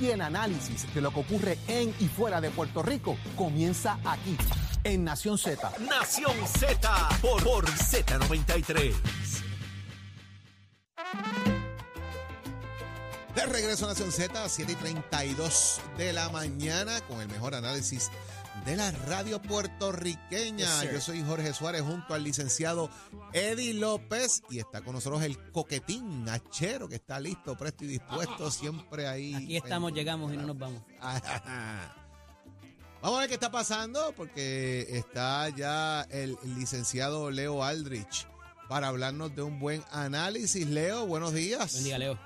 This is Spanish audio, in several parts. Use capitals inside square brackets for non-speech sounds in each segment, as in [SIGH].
y el análisis de lo que ocurre en y fuera de Puerto Rico comienza aquí, en Nación Z. Nación Z por, por Z93. De regreso a Nación Z, 7 y 32 de la mañana, con el mejor análisis de la radio puertorriqueña. Yes. Yo soy Jorge Suárez junto al licenciado Eddie López y está con nosotros el coquetín Nachero que está listo, presto y dispuesto, siempre ahí. Aquí estamos, llegamos y no nos vamos. [LAUGHS] Vamos a ver qué está pasando porque está ya el, el licenciado Leo Aldrich para hablarnos de un buen análisis. Leo, buenos días. Buen día, Leo.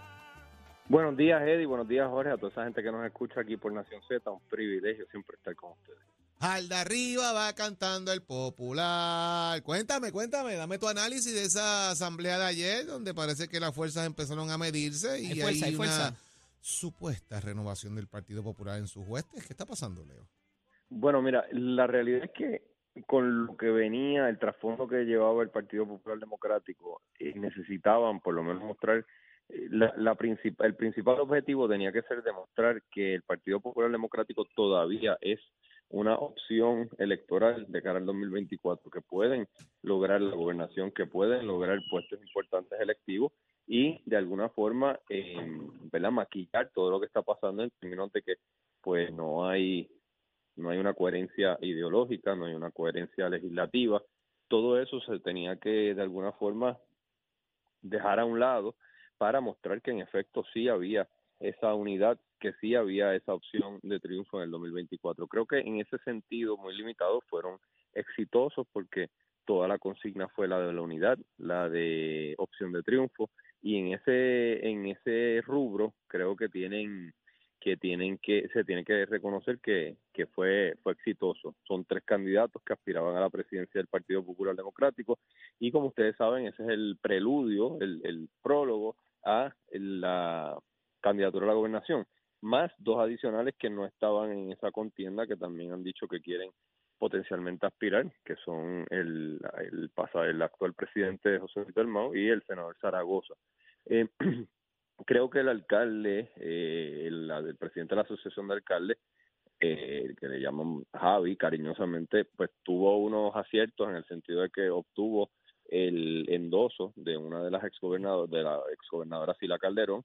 Buenos días, Eddie. Buenos días, Jorge. A toda esa gente que nos escucha aquí por Nación Z. Un privilegio siempre estar con ustedes. Al de arriba va cantando el popular. Cuéntame, cuéntame, dame tu análisis de esa asamblea de ayer, donde parece que las fuerzas empezaron a medirse y Hay fuerza, hay hay una supuesta renovación del Partido Popular en sus huestes. ¿Qué está pasando, Leo? Bueno, mira, la realidad es que con lo que venía, el trasfondo que llevaba el Partido Popular Democrático, eh, necesitaban por lo menos mostrar, eh, la, la princip- el principal objetivo tenía que ser demostrar que el Partido Popular Democrático todavía es una opción electoral de cara al 2024, que pueden lograr la gobernación, que pueden lograr puestos importantes electivos y de alguna forma, eh, ¿verdad? maquillar todo lo que está pasando en términos de que pues no hay no hay una coherencia ideológica, no hay una coherencia legislativa. Todo eso se tenía que de alguna forma dejar a un lado para mostrar que en efecto sí había esa unidad, que sí había esa opción de triunfo en el 2024. Creo que en ese sentido, muy limitado, fueron exitosos porque toda la consigna fue la de la unidad, la de opción de triunfo, y en ese, en ese rubro creo que tienen que tienen que se tiene que reconocer que, que fue fue exitoso. Son tres candidatos que aspiraban a la presidencia del Partido Popular Democrático y como ustedes saben ese es el preludio, el, el prólogo a la candidatura a la gobernación, más dos adicionales que no estaban en esa contienda que también han dicho que quieren potencialmente aspirar, que son el, el, pasa- el actual presidente José Luis Dalmau y el senador Zaragoza. Eh, [CLEARS THROAT] creo que el alcalde, eh, el, el presidente de la Asociación de Alcaldes, eh, que le llaman Javi cariñosamente, pues tuvo unos aciertos en el sentido de que obtuvo el endoso de una de las exgobernadoras, de la exgobernadora Sila Calderón.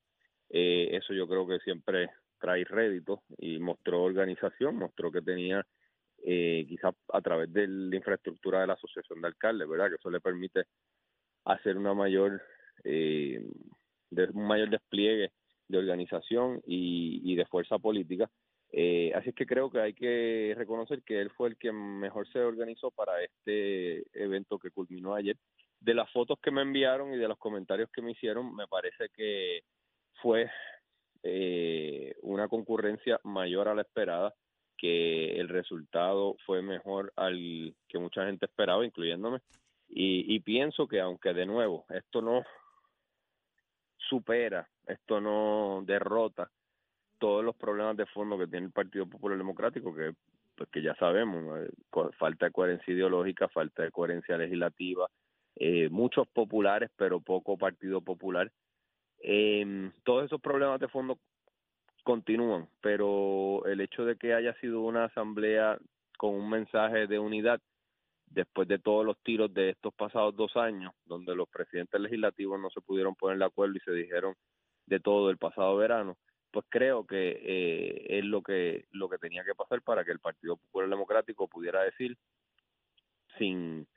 Eh, eso yo creo que siempre trae rédito y mostró organización, mostró que tenía eh, quizás a través de la infraestructura de la Asociación de Alcaldes, ¿verdad? Que eso le permite hacer una mayor eh, un mayor despliegue de organización y, y de fuerza política. Eh, así es que creo que hay que reconocer que él fue el que mejor se organizó para este evento que culminó ayer. De las fotos que me enviaron y de los comentarios que me hicieron, me parece que fue eh, una concurrencia mayor a la esperada, que el resultado fue mejor al que mucha gente esperaba, incluyéndome. Y, pienso que aunque de nuevo esto no supera, esto no derrota todos los problemas de fondo que tiene el Partido Popular Democrático, que pues que ya sabemos, eh, falta de coherencia ideológica, falta de coherencia legislativa, eh, muchos populares, pero poco Partido Popular. Eh, todos esos problemas de fondo continúan, pero el hecho de que haya sido una asamblea con un mensaje de unidad después de todos los tiros de estos pasados dos años, donde los presidentes legislativos no se pudieron poner de acuerdo y se dijeron de todo el pasado verano, pues creo que eh, es lo que lo que tenía que pasar para que el Partido Popular Democrático pudiera decir sin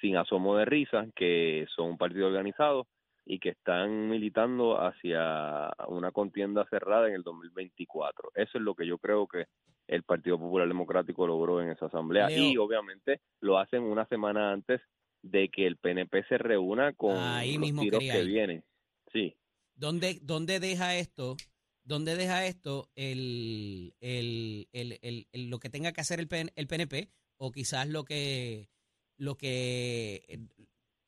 sin asomo de risa que son un partido organizado y que están militando hacia una contienda cerrada en el 2024. Eso es lo que yo creo que el Partido Popular Democrático logró en esa asamblea Leo. y obviamente lo hacen una semana antes de que el PNP se reúna con Ahí los mismo tiros que vienen. Sí. ¿Dónde, dónde deja esto? ¿Dónde deja esto el, el, el, el- el- lo que tenga que hacer el, PN el PNP o quizás lo que lo que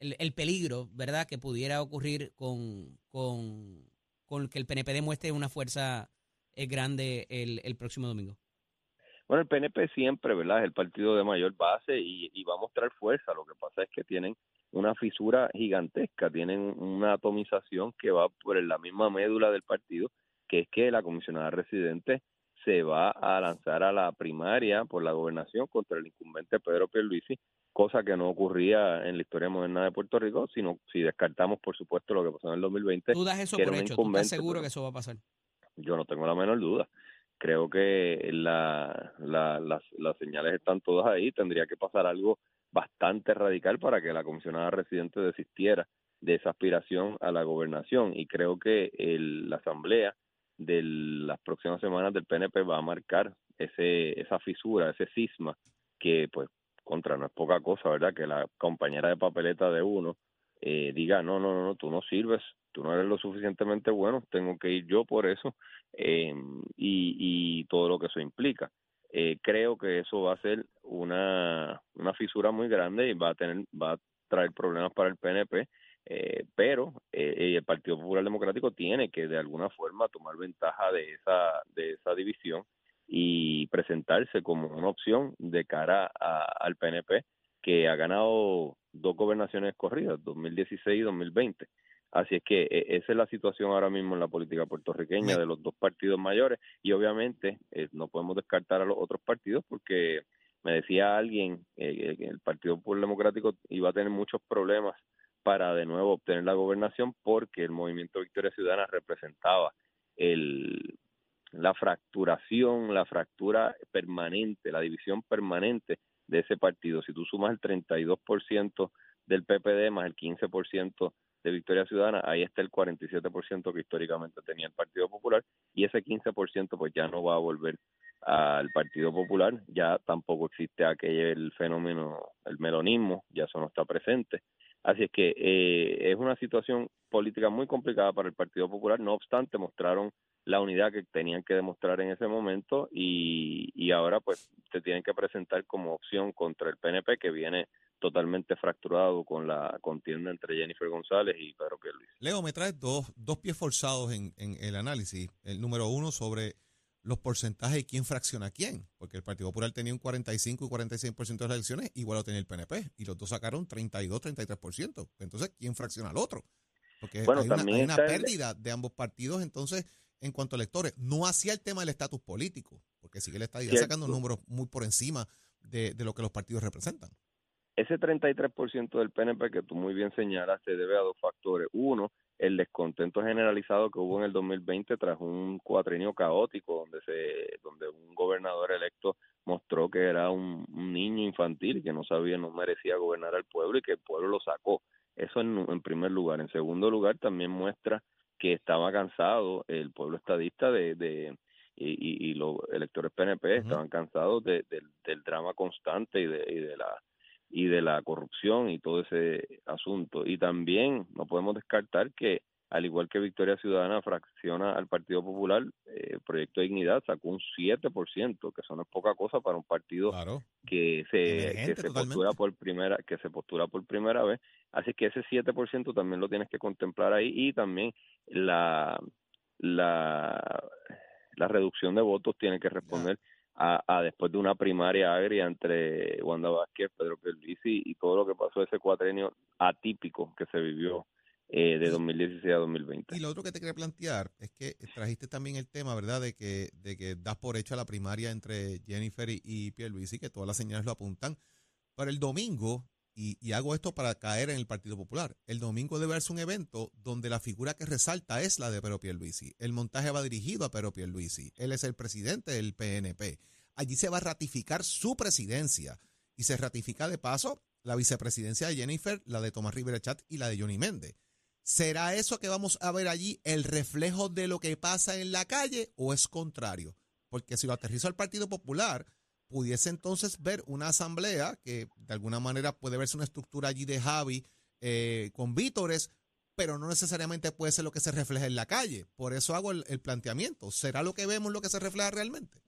el, el peligro, ¿verdad? Que pudiera ocurrir con, con, con que el PNP demuestre una fuerza eh, grande el, el próximo domingo. Bueno, el PNP siempre, ¿verdad? Es el partido de mayor base y, y va a mostrar fuerza. Lo que pasa es que tienen una fisura gigantesca, tienen una atomización que va por la misma médula del partido, que es que la comisionada residente se va a lanzar a la primaria por la gobernación contra el incumbente Pedro Pierluisi, cosa que no ocurría en la historia moderna de Puerto Rico, sino si descartamos, por supuesto, lo que pasó en el 2020. ¿Tú das eso por hecho? ¿Tú estás seguro que eso va a pasar? Yo no tengo la menor duda. Creo que la, las, las señales están todas ahí. Tendría que pasar algo bastante radical para que la comisionada residente desistiera de esa aspiración a la gobernación. Y creo que el, la Asamblea de las próximas semanas del PNP va a marcar ese esa fisura, ese cisma que pues contra no es poca cosa, ¿verdad? Que la compañera de papeleta de uno eh, diga, no, no, no, tú no sirves, tú no eres lo suficientemente bueno, tengo que ir yo por eso eh, y, y todo lo que eso implica. Eh, creo que eso va a ser una, una fisura muy grande y va a tener va a traer problemas para el PNP eh, pero el Partido Popular Democrático tiene que de alguna forma tomar ventaja de esa de esa división y presentarse como una opción de cara al PNP que ha ganado dos gobernaciones corridas, 2016 y 2020. Así es que e, esa es la situación ahora mismo en la política puertorriqueña de los dos partidos mayores y obviamente eh, no podemos descartar a los otros partidos porque me decía alguien que el Partido Popular Democrático iba a tener muchos problemas para de nuevo obtener la gobernación porque el movimiento Victoria Ciudadana representaba el, la fracturación, la fractura permanente, la división permanente de ese partido. Si tú sumas el 32% del PPD más el 15% de Victoria Ciudadana, ahí está el 47% que históricamente tenía el Partido Popular y ese 15% pues ya no va a volver al Partido Popular, ya tampoco existe aquel fenómeno, el melonismo, ya eso no está presente. Así es que eh, es una situación política muy complicada para el Partido Popular, no obstante mostraron la unidad que tenían que demostrar en ese momento y, y ahora pues se tienen que presentar como opción contra el PNP que viene totalmente fracturado con la contienda entre Jennifer González y Pedro Pierluisi. Leo, me traes dos, dos pies forzados en, en el análisis. El número uno sobre los porcentajes y quién fracciona a quién, porque el Partido Popular tenía un 45 y 46% de las elecciones, igual lo tenía el PNP, y los dos sacaron 32, 33%. Entonces, ¿quién fracciona al otro? Porque hay una, pérdida de ambos partidos, entonces, en cuanto a electores, no hacía el tema del estatus político, porque sigue el estadio sacando números muy por encima de, de lo que los partidos representan. Ese 33% del PNP que tú muy bien señalas se debe a dos factores. Uno, el descontento generalizado que hubo en el 2020 tras un cuatrenio caótico donde se donde un gobernador electo mostró que era un, niño infantil que no sabía no merecía gobernar al pueblo y que el pueblo lo sacó eso en, primer lugar en segundo lugar también muestra que estaba cansado el pueblo estadista de, de y, y, los electores PNP estaban cansados de, del drama constante y de, y de la y de la corrupción y todo ese asunto. Y también no podemos descartar que, al igual que Victoria Ciudadana fracciona al Partido Popular, eh, Proyecto de Dignidad sacó un 7%, que eso no es poca cosa para un partido que se, se postura por primera que se postura por primera vez. Así que ese 7% también lo tienes que contemplar ahí. Y también la la la reducción de votos tiene que responder a, después de una primaria agria entre Wanda Vázquez, Pedro Pierluisi y todo lo que pasó ese cuatrenio atípico que se vivió eh, de 2016 a 2020. Y lo otro que te quería plantear es que trajiste también el tema, ¿verdad?, de que, de que das por hecho la primaria entre Jennifer y, y Pierluisi, que todas las señales lo apuntan. Para el domingo, y, y, hago esto para caer en el Partido Popular. El domingo debe haberse un evento donde la figura que resalta es la de Pedro Pierluisi. El montaje va dirigido a Pedro Pierluisi. Él es el presidente del PNP. Allí se va a ratificar su presidencia y se ratifica de paso la vicepresidencia de Jennifer, la de Tomás Rivera Chat y la de Johnny Méndez. ¿Será eso que vamos a ver allí el reflejo de lo que pasa en la calle o es contrario? Porque si lo aterrizo al Partido Popular, pudiese entonces ver una asamblea que de alguna manera puede verse una estructura allí de Javi eh, con vítores, pero no necesariamente puede ser lo que se refleja en la calle. Por eso hago el, planteamiento. ¿Será lo que vemos lo que se refleja realmente?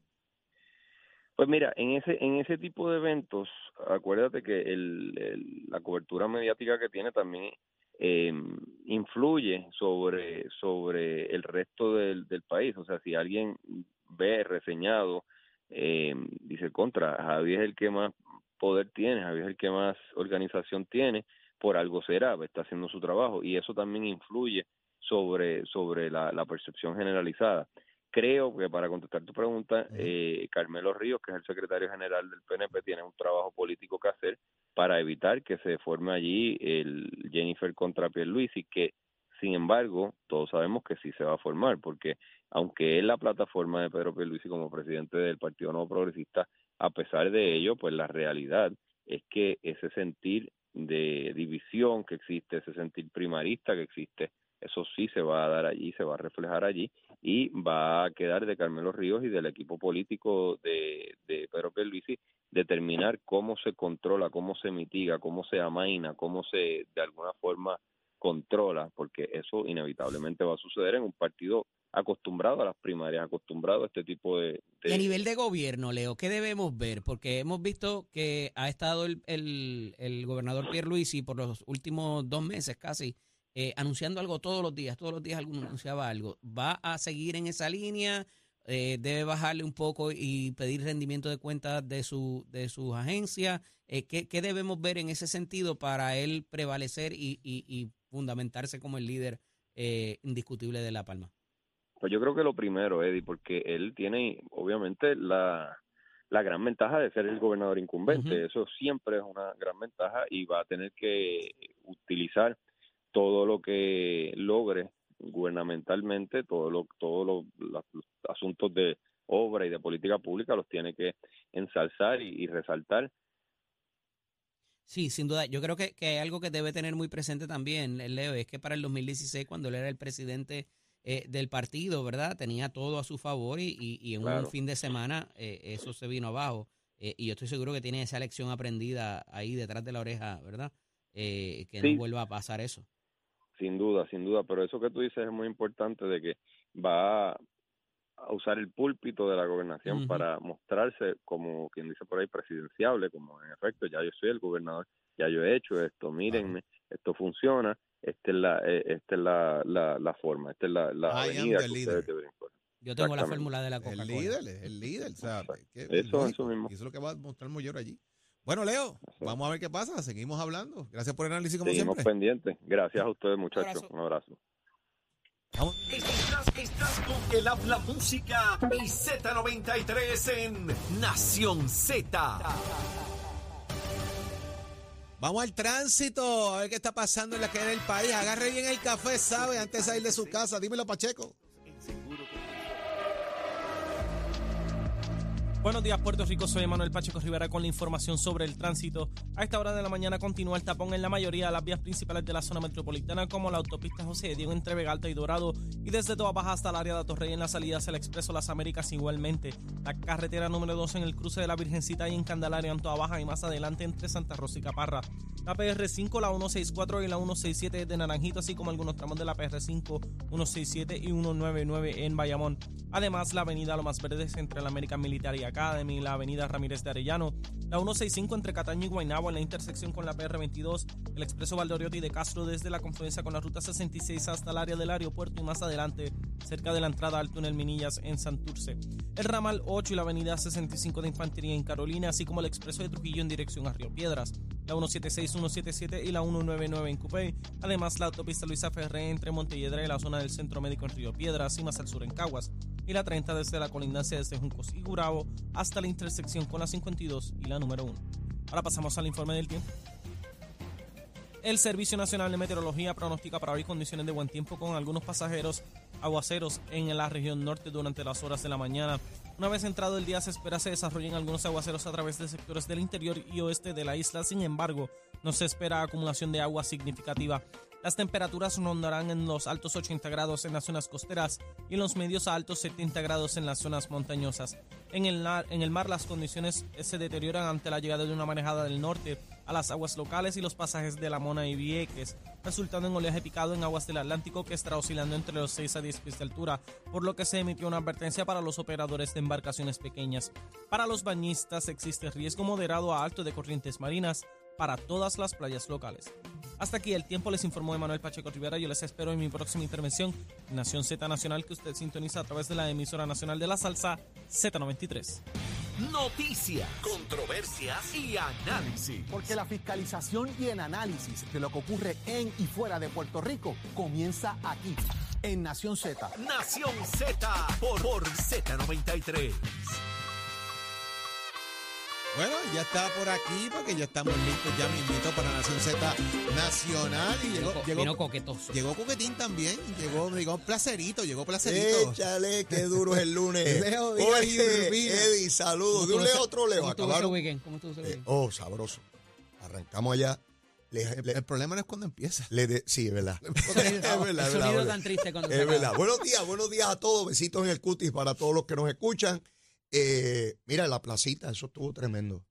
Pues mira, en ese en ese tipo de eventos, acuérdate que la cobertura mediática que tiene también eh, influye sobre sobre el resto del, del país. O sea, si alguien ve reseñado eh, dice contra, Javi es el que más poder tiene, Javi es el que más organización tiene, por algo será, está haciendo su trabajo y eso también influye sobre, sobre la, la percepción generalizada. Creo que para contestar tu pregunta, eh, Carmelo Ríos, que es el secretario general del PNP, tiene un trabajo político que hacer para evitar que se forme allí el Jennifer contra Pierluisi, que sin embargo, todos sabemos que sí se va a formar, porque aunque es la plataforma de Pedro Pierluisi como presidente del Partido Nuevo Progresista, a pesar de ello, pues la realidad es que ese sentir de división que existe, ese sentir primarista que existe, eso sí se va a dar allí, se va a reflejar allí y va a quedar de Carmelo Ríos y del equipo político de, de Pedro Pierluisi determinar cómo se controla, cómo se mitiga, cómo se amaina, cómo se de alguna forma controla, porque eso inevitablemente va a suceder en un partido acostumbrado a las primarias, acostumbrado a este tipo de... Y a nivel de gobierno, Leo, ¿qué debemos ver? Porque hemos visto que ha estado el, el, el gobernador Pierluisi por los últimos dos meses casi eh, anunciando algo todos los días, todos los días alguno anunciaba algo. ¿Va a seguir en esa línea? Eh, ¿Debe bajarle un poco y pedir rendimiento de cuentas de, su, de sus agencias? Eh, ¿qué, ¿qué, debemos ver en ese sentido para él prevalecer y, y, y fundamentarse como el líder indiscutible de La Palma? Pues yo creo que lo primero, Eddie, porque él tiene obviamente la, la gran ventaja de ser el gobernador incumbente. Uh -huh. Eso siempre es una gran ventaja y va a tener que utilizar todo lo que logre gubernamentalmente, todo lo, todos lo, los, los asuntos de obra y de política pública los tiene que ensalzar y, y resaltar. Sí, sin duda. Yo creo que, que, hay algo que debe tener muy presente también, Leo, es que para el 2016, cuando él era el presidente eh, del partido, ¿verdad? Tenía todo a su favor y, y, y en claro. un fin de semana eh, eso se vino abajo. Eh, y yo estoy seguro que tiene esa lección aprendida ahí detrás de la oreja, ¿verdad? Que sí. no vuelva a pasar eso. Sin duda, sin duda, pero eso que tú dices es muy importante de que va a usar el púlpito de la gobernación uh -huh. para mostrarse como quien dice por ahí presidenciable, como en efecto ya yo soy el gobernador, ya yo he hecho esto, mírenme, uh -huh. esto funciona, esta es la, eh, esta es la, la, la forma, esta es la, la avenida que ustedes deben Yo tengo la fórmula de la Coca-Cola. El líder, el líder, ¿sabes? Eso, eso mismo. Y eso es lo que va a mostrar Mollero allí. Bueno, Leo, vamos a ver qué pasa. Seguimos hablando. Gracias por el análisis, como Seguimos siempre. pendientes. Gracias a ustedes, muchachos. Un abrazo. Un abrazo. Estás, estás, con el habla música y Z93 en Nación Z. Vamos al tránsito, a ver qué está pasando en la calle del país. Agarre bien el café, ¿sabe? Antes de salir de su casa. Dímelo, Pacheco. Buenos días, Puerto Rico. Soy Manuel Pacheco Rivera con la información sobre el tránsito. A esta hora de la mañana continúa el tapón en la mayoría de las vías principales de la zona metropolitana, como la autopista José Diego entre Vega Alta y Dorado, y desde Toa Baja hasta el área de Torrey en la salida hacia el Expreso Las Américas igualmente. La carretera número 2 en el cruce de la Virgencita y en Candelaria en Toa Baja y más adelante entre Santa Rosa y Caparra. La PR5, la 164 y la 167 de Naranjito, así como algunos tramos de la PR5, 167 y 199 en Bayamón. Además, la avenida Lomas Verdes entre la American Military Academy la avenida Ramírez de Arellano, la 165 entre Cataño y Guaynabo en la intersección con la PR22, el expreso Valdoriotti de Castro desde la confluencia con la ruta 66 hasta el área del aeropuerto y más adelante, cerca de la entrada al túnel Minillas en Santurce. El ramal 8 y la avenida 65 de Infantería en Carolina, así como el expreso de Trujillo en dirección a Río Piedras, la 176, 177 y la 199 en Cupey. Además, la autopista Luisa Ferré entre Montelledra y la zona del Centro Médico en Río Piedras y más al sur en Caguas y la 30 desde la colindancia desde Juncos y Gurabo hasta la intersección con la 52 y la número 1. Ahora pasamos al informe del tiempo. El Servicio Nacional de Meteorología pronostica para hoy condiciones de buen tiempo con algunos pasajeros aguaceros en la región norte durante las horas de la mañana. Una vez entrado el día se espera se desarrollen algunos aguaceros a través de sectores del interior y oeste de la isla, sin embargo, no se espera acumulación de agua significativa. Las temperaturas rondarán en los altos 80 grados en las zonas costeras y en los medios a altos 70 grados en las zonas montañosas. En el, mar las condiciones se deterioran ante la llegada de una manejada del norte a las aguas locales y los pasajes de La Mona y Vieques, resultando en oleaje picado en aguas del Atlántico que estará oscilando entre los 6 a 10 pies de altura, por lo que se emitió una advertencia para los operadores de embarcaciones pequeñas. Para los bañistas existe riesgo moderado a alto de corrientes marinas para todas las playas locales. Hasta aquí el tiempo, les informó Emanuel Pacheco Rivera. Yo les espero en mi próxima intervención Nación Z Nacional que usted sintoniza a través de la emisora nacional de la salsa Z93. noticias, controversias y análisis. Porque la fiscalización y el análisis de lo que ocurre en y fuera de Puerto Rico comienza aquí, en Nación Z. Nación Z por, por Z93. Bueno, ya está por aquí porque ya estamos listos, ya me invito para Nación Z Nacional y llegó, Vino llegó, coquetoso. llegó Coquetín también, llegó, llegó Placerito, llegó Placerito. Échale, qué duro es el lunes. [LAUGHS] Leo Oye. Eddie, saludos. De un ¿Cómo Leo otro Leo. ¿Cómo estuvo ese Acabaron. weekend? ¿Cómo estuvo ese Eh, oh, sabroso. Arrancamos allá. Le- El, le- el problema no es cuando empieza. le de- sí, es verdad. [LAUGHS] Es verdad, el es verdad, sonido verdad. tan triste cuando se Es acaba. verdad. Buenos días, buenos días a todos. Besitos en el cutis para todos los que nos escuchan. Eh, mira, la placita, eso estuvo tremendo.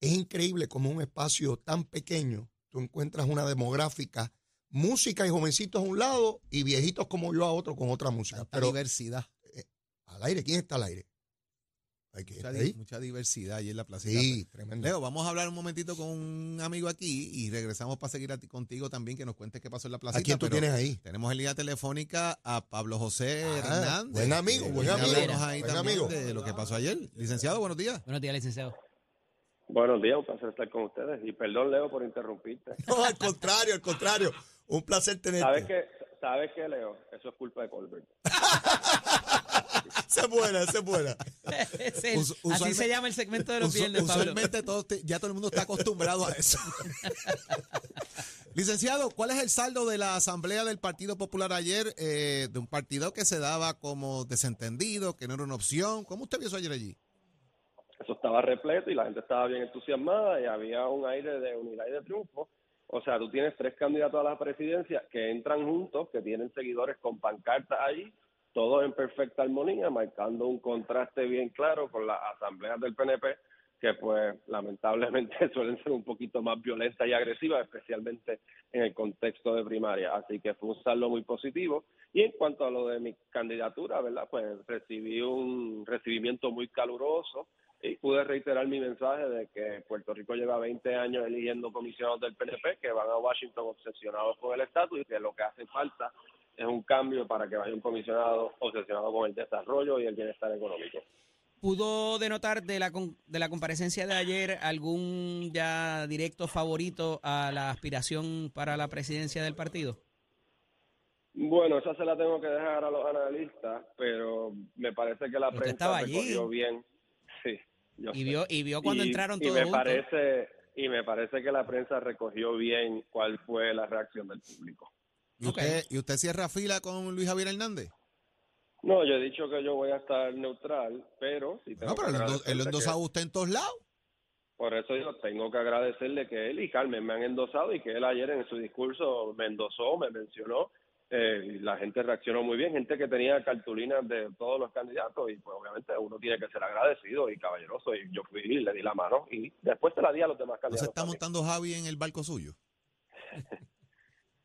Es increíble como un espacio tan pequeño, tú encuentras una demográfica, música y jovencitos a un lado y viejitos como yo a otro con otra música. Pero diversidad. al aire, ¿quién está al aire? Hay que Mucha, estar di- ahí. mucha diversidad ahí en la placita. Sí, tremendo. Leo, vamos a hablar un momentito con un amigo aquí y regresamos para seguir a ti- contigo también, que nos cuentes qué pasó en la placita. ¿A quién tú tienes ahí? Tenemos en línea telefónica a Pablo José Ah, Hernández. buen amigo, que buen amigo, ahí buen también amigo. de lo que pasó ayer. Licenciado, buenos días. Buenos días, licenciado. Buenos días, un placer estar con ustedes. Y perdón, Leo, por interrumpirte. [LAUGHS] No, al contrario, al contrario. Un placer tenerte. ¿Sabes qué, ¿Sabes qué, Leo? Eso es culpa de Colbert. Es buena, es buena. Es el- Us- así se llama el segmento de los Usu- viernes, Pablo. usualmente todos te- ya todo el mundo está acostumbrado a eso. [LAUGHS] Licenciado, ¿cuál es el saldo de la Asamblea del Partido Popular ayer? eh, de un partido que se daba como desentendido, que no era una opción. ¿Cómo usted vio eso ayer allí? Eso estaba repleto y la gente estaba bien entusiasmada y había un aire de unidad y de triunfo. O sea, tú tienes tres candidatos a la presidencia que entran juntos, que tienen seguidores con pancartas allí, todos en perfecta armonía, marcando un contraste bien claro con las asambleas del PNP, que pues lamentablemente [LAUGHS] suelen ser un poquito más violentas y agresivas, especialmente en el contexto de primaria. Así que fue un saldo muy positivo. Y en cuanto a lo de mi candidatura, ¿verdad? Pues recibí un recibimiento muy caluroso y pude reiterar mi mensaje de que Puerto Rico lleva 20 años eligiendo comisionados del PNP que van a Washington obsesionados con el estatus y que lo que hace falta es un cambio para que vaya un comisionado obsesionado con el desarrollo y el bienestar económico. ¿Pudo denotar de la, de la comparecencia de ayer algún ya directo favorito a la aspiración para la presidencia del partido? Bueno, esa se la tengo que dejar a los analistas, pero me parece que la usted prensa estaba allí. bien. Sí, yo Y sé. vio, y vio cuando Y- entraron y todos me juntos. parece y me parece que la prensa recogió bien cuál fue la reacción del público. ¿Y, usted, ¿Y usted cierra fila con Luis Javier Hernández? No, yo he dicho que yo voy a estar neutral, pero tengo No, pero que él lo- que- usted en todos lados. por eso yo tengo que agradecerle que él y Carmen me han endosado y que él ayer en su discurso me endosó, me mencionó. Eh, la gente reaccionó muy bien, gente que tenía cartulinas de todos los candidatos y pues obviamente uno tiene que ser agradecido y caballeroso y yo fui y le di la mano y después se la di a los demás ¿No se candidatos. está montando Javi en el barco suyo? [LAUGHS]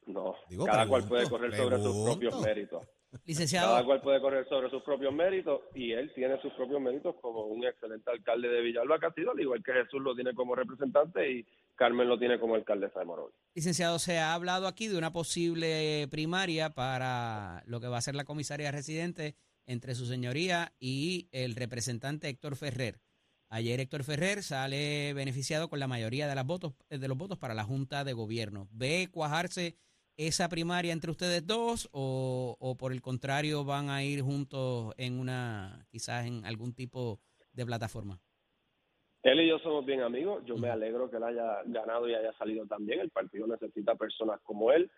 No, Digo, cada cual puede correr sobre sus propios méritos. Cada Licenciado, cual puede correr sobre sus propios méritos y él tiene sus propios méritos como un excelente alcalde de Villalba Castillo, al igual que Jesús lo tiene como representante y Carmen lo tiene como alcaldesa de Morovis. licenciado, se ha hablado aquí de una posible primaria para lo que va a ser la comisaría residente entre su señoría y el representante Héctor Ferrer. Ayer Héctor Ferrer sale beneficiado con la mayoría de, las votos, de los votos para la Junta de Gobierno. ¿Ve cuajarse esa primaria entre ustedes dos o, o por el contrario van a ir juntos en una, quizás en algún tipo de plataforma? Él y yo somos bien amigos. Yo me alegro que él haya ganado y haya salido también. El partido necesita personas como él.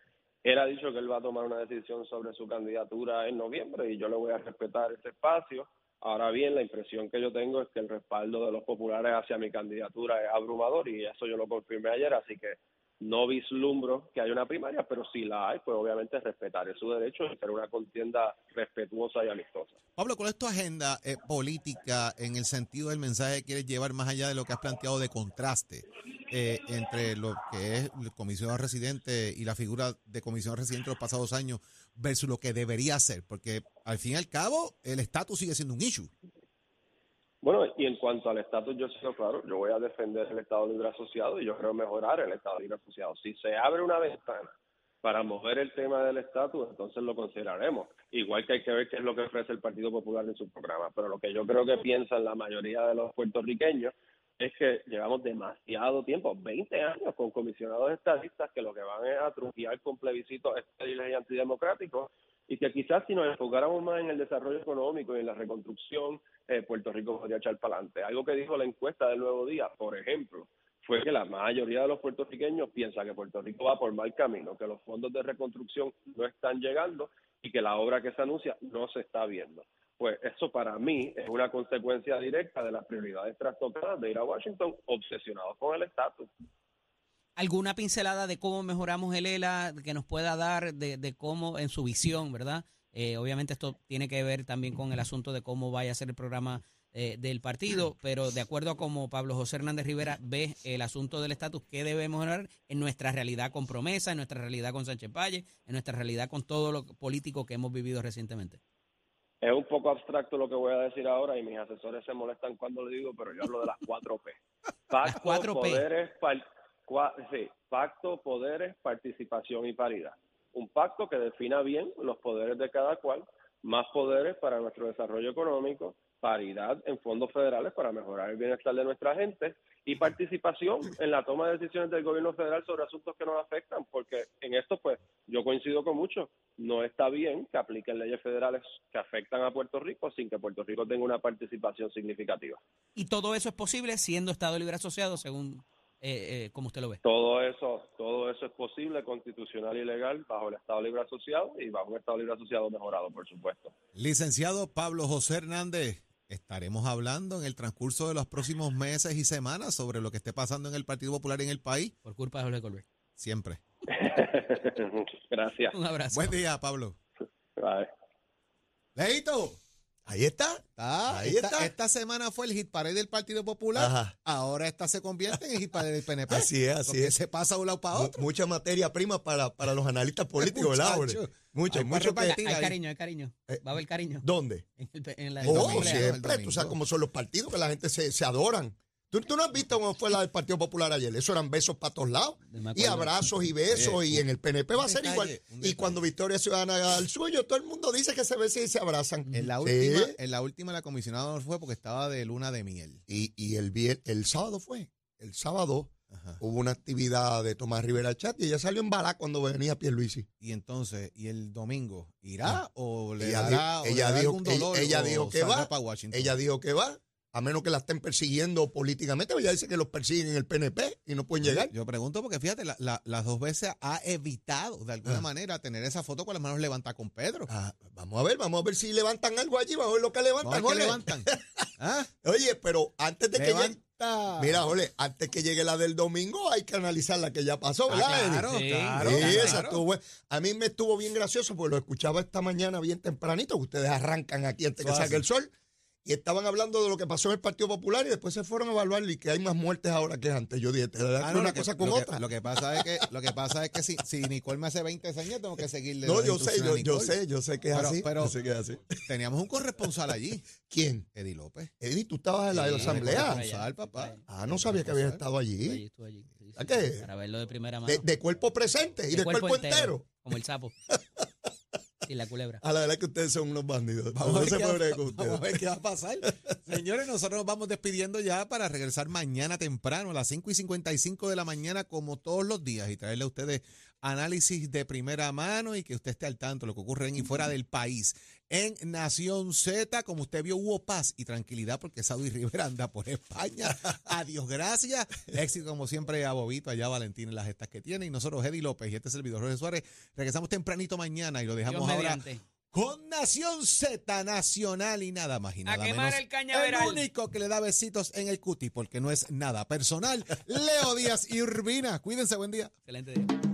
Él ha dicho que él va a tomar una decisión sobre su candidatura en noviembre y yo le voy a respetar ese espacio. Ahora bien, la impresión que yo tengo es que el respaldo de los populares hacia mi candidatura es abrumador y eso yo lo confirmé ayer, así que no vislumbro que haya una primaria, pero si la hay, pues obviamente respetaré su derecho y hacer una contienda respetuosa y amistosa. Pablo, ¿cuál es tu agenda eh, política en el sentido del mensaje que quieres llevar más allá de lo que has planteado de contraste eh, entre lo que es el comisionado residente y la figura de comisionado residente de los pasados años versus lo que debería ser? Porque al fin y al cabo el estatus sigue siendo un issue. Bueno, y en cuanto al estatus, yo sigo claro, yo voy a defender el Estado Libre Asociado y yo creo mejorar el Estado Libre Asociado. Si se abre una ventana para mover el tema del estatus, entonces lo consideraremos. Igual que hay que ver qué es lo que ofrece el Partido Popular en su programa. Pero lo que yo creo que piensan la mayoría de los puertorriqueños es que llevamos demasiado tiempo, 20 años, con comisionados estadistas que lo que van es a truquear con plebiscitos estériles y antidemocráticos y que quizás si nos enfocáramos más en el desarrollo económico y en la reconstrucción, eh, Puerto Rico podría echar para adelante. Algo que dijo la encuesta del Nuevo Día, por ejemplo, fue que la mayoría de los puertorriqueños piensa que Puerto Rico va por mal camino, que los fondos de reconstrucción no están llegando y que la obra que se anuncia no se está viendo. Pues eso para mí es una consecuencia directa de las prioridades trastocadas de ir a Washington obsesionados con el estatus. ¿Alguna pincelada de cómo mejoramos el ELA que nos pueda dar de, de cómo en su visión, verdad? Eh, obviamente esto tiene que ver también con el asunto de cómo vaya a ser el programa eh, del partido, pero de acuerdo a cómo Pablo José Hernández Rivera ve el asunto del estatus, ¿qué debemos mejorar en nuestra realidad con promesa, en nuestra realidad con Sánchez Valle, en nuestra realidad con todo lo político que hemos vivido recientemente? Es un poco abstracto lo que voy a decir ahora y mis asesores se molestan cuando lo digo, pero yo hablo de las 4P. [LAUGHS] Las 4P. Poderes, par- sí, pacto, poderes, participación y paridad. Un pacto que defina bien los poderes de cada cual, más poderes para nuestro desarrollo económico, paridad en fondos federales para mejorar el bienestar de nuestra gente y participación en la toma de decisiones del gobierno federal sobre asuntos que nos afectan, porque en esto pues yo coincido con muchos, no está bien que apliquen leyes federales que afectan a Puerto Rico sin que Puerto Rico tenga una participación significativa. Y todo eso es posible siendo Estado Libre Asociado, según eh, eh, como usted lo ve. Todo eso, todo eso es posible, constitucional y legal, bajo el Estado Libre Asociado y bajo un Estado Libre Asociado mejorado, por supuesto. Licenciado Pablo José Hernández, estaremos hablando en el transcurso de los próximos meses y semanas sobre lo que esté pasando en el Partido Popular y en el país. Por culpa de Jorge Colbert. Siempre. [LAUGHS] Gracias. Un abrazo. Buen día, Pablo. Bye. Leito. Ahí está. Está, Ahí esta, está. esta semana fue el hit parade del Partido Popular. Ajá. Ahora esta se convierte en el hit parade del PNP. Así es, así Porque es. se pasa de un lado para otro. Mucha materia prima para, para los analistas políticos, ¿verdad, Muchacho. Jorge? Mucho, Hay mucho que- hay cariño, hay cariño. Eh, Va a haber cariño. ¿Dónde? En, el- en la, Oh, domingo, siempre. Tú sabes cómo son los partidos, que la gente se, se adoran. ¿Tú, tú no has visto cómo fue la del Partido Popular ayer. Eso eran besos para todos lados. Y abrazos y besos. Oye, y en el PNP va a ser detalle, igual. Y cuando Victoria Ciudadana haga el suyo, todo el mundo dice que se besan y se abrazan. En la Sí. última, en la última la comisionada no fue porque estaba de luna de miel. Y, y el, vier- el sábado fue. El sábado Ajá. hubo una actividad de Tomás Rivera Chat y ella salió en balá cuando venía Pierluisi. Y entonces, ¿y el domingo irá o le Ella dará, dijo- o le ella dará dijo- algún dolor ella- dijo que va. Ella dijo que va, a menos que la estén persiguiendo políticamente. Ella dice que los persiguen en el PNP y no pueden llegar. Yo pregunto porque fíjate, la- la- las dos veces ha evitado de alguna Ah. manera tener esa foto con las manos levantadas con Pedro. Ah, vamos a ver, vamos a ver si levantan algo allí, vamos a ver lo que levantan. Vamos a ver qué Jorge. levantan. [LAUGHS] ¿Ah? Oye, pero antes de que llegue, Levanta. mira, Jorge, antes que llegue la del domingo hay que analizar la que ya pasó, ¿verdad? Claro, Sí. claro, Sí, claro. esa estuvo buena. A mí me estuvo bien gracioso porque lo escuchaba esta mañana bien tempranito, que ustedes arrancan aquí antes que Eso salga así. el sol. Y estaban hablando de lo que pasó en el Partido Popular y después se fueron a evaluar y que hay más muertes ahora que antes. Yo dije, te da Ah, no, una lo que- cosa con lo que- otra. lo que pasa es que, lo que, pasa es que si, si Nicole me hace 20 años, tengo que seguirle. no, yo sé, yo, yo sé, yo sé que es Pero- así. pero- yo sé que es así. Teníamos un corresponsal allí, [LAUGHS] ¿Quién? Eddie López. Eddie, tú estabas en la Sí, asamblea. corresponsal, papá. Ah, no sabía que habías estado allí, allí. estuve allí. Sí, sí, ¿A qué? Para verlo de primera mano. De, de cuerpo presente y de, cuerpo, entero. Como el sapo. [LAUGHS] y la culebra. A la verdad que ustedes son unos bandidos. Vamos, no a ver se qué va- bregar con vamos a ver qué va a pasar. [LAUGHS] Señores, nosotros nos vamos despidiendo ya para regresar mañana temprano a las 5 y 55 de la mañana, como todos los días, y traerle a ustedes análisis de primera mano y que usted esté al tanto de lo que ocurre en y fuera del país. En Nación Z, como usted vio, hubo paz y tranquilidad porque Saudi Rivera anda por España. [LAUGHS] Adiós, gracias. Éxito, como siempre, a Bobito, allá Valentín en las gestas que tiene. Y nosotros, Eddie López y este servidor Jorge Suárez, regresamos tempranito mañana y lo dejamos Dios ahora con Nación Z Nacional y nada más y A nada quemar menos. el cañaveral. único que le da besitos en el cuti porque no es nada personal. Leo Díaz y Urbina. Cuídense, buen día. Excelente día.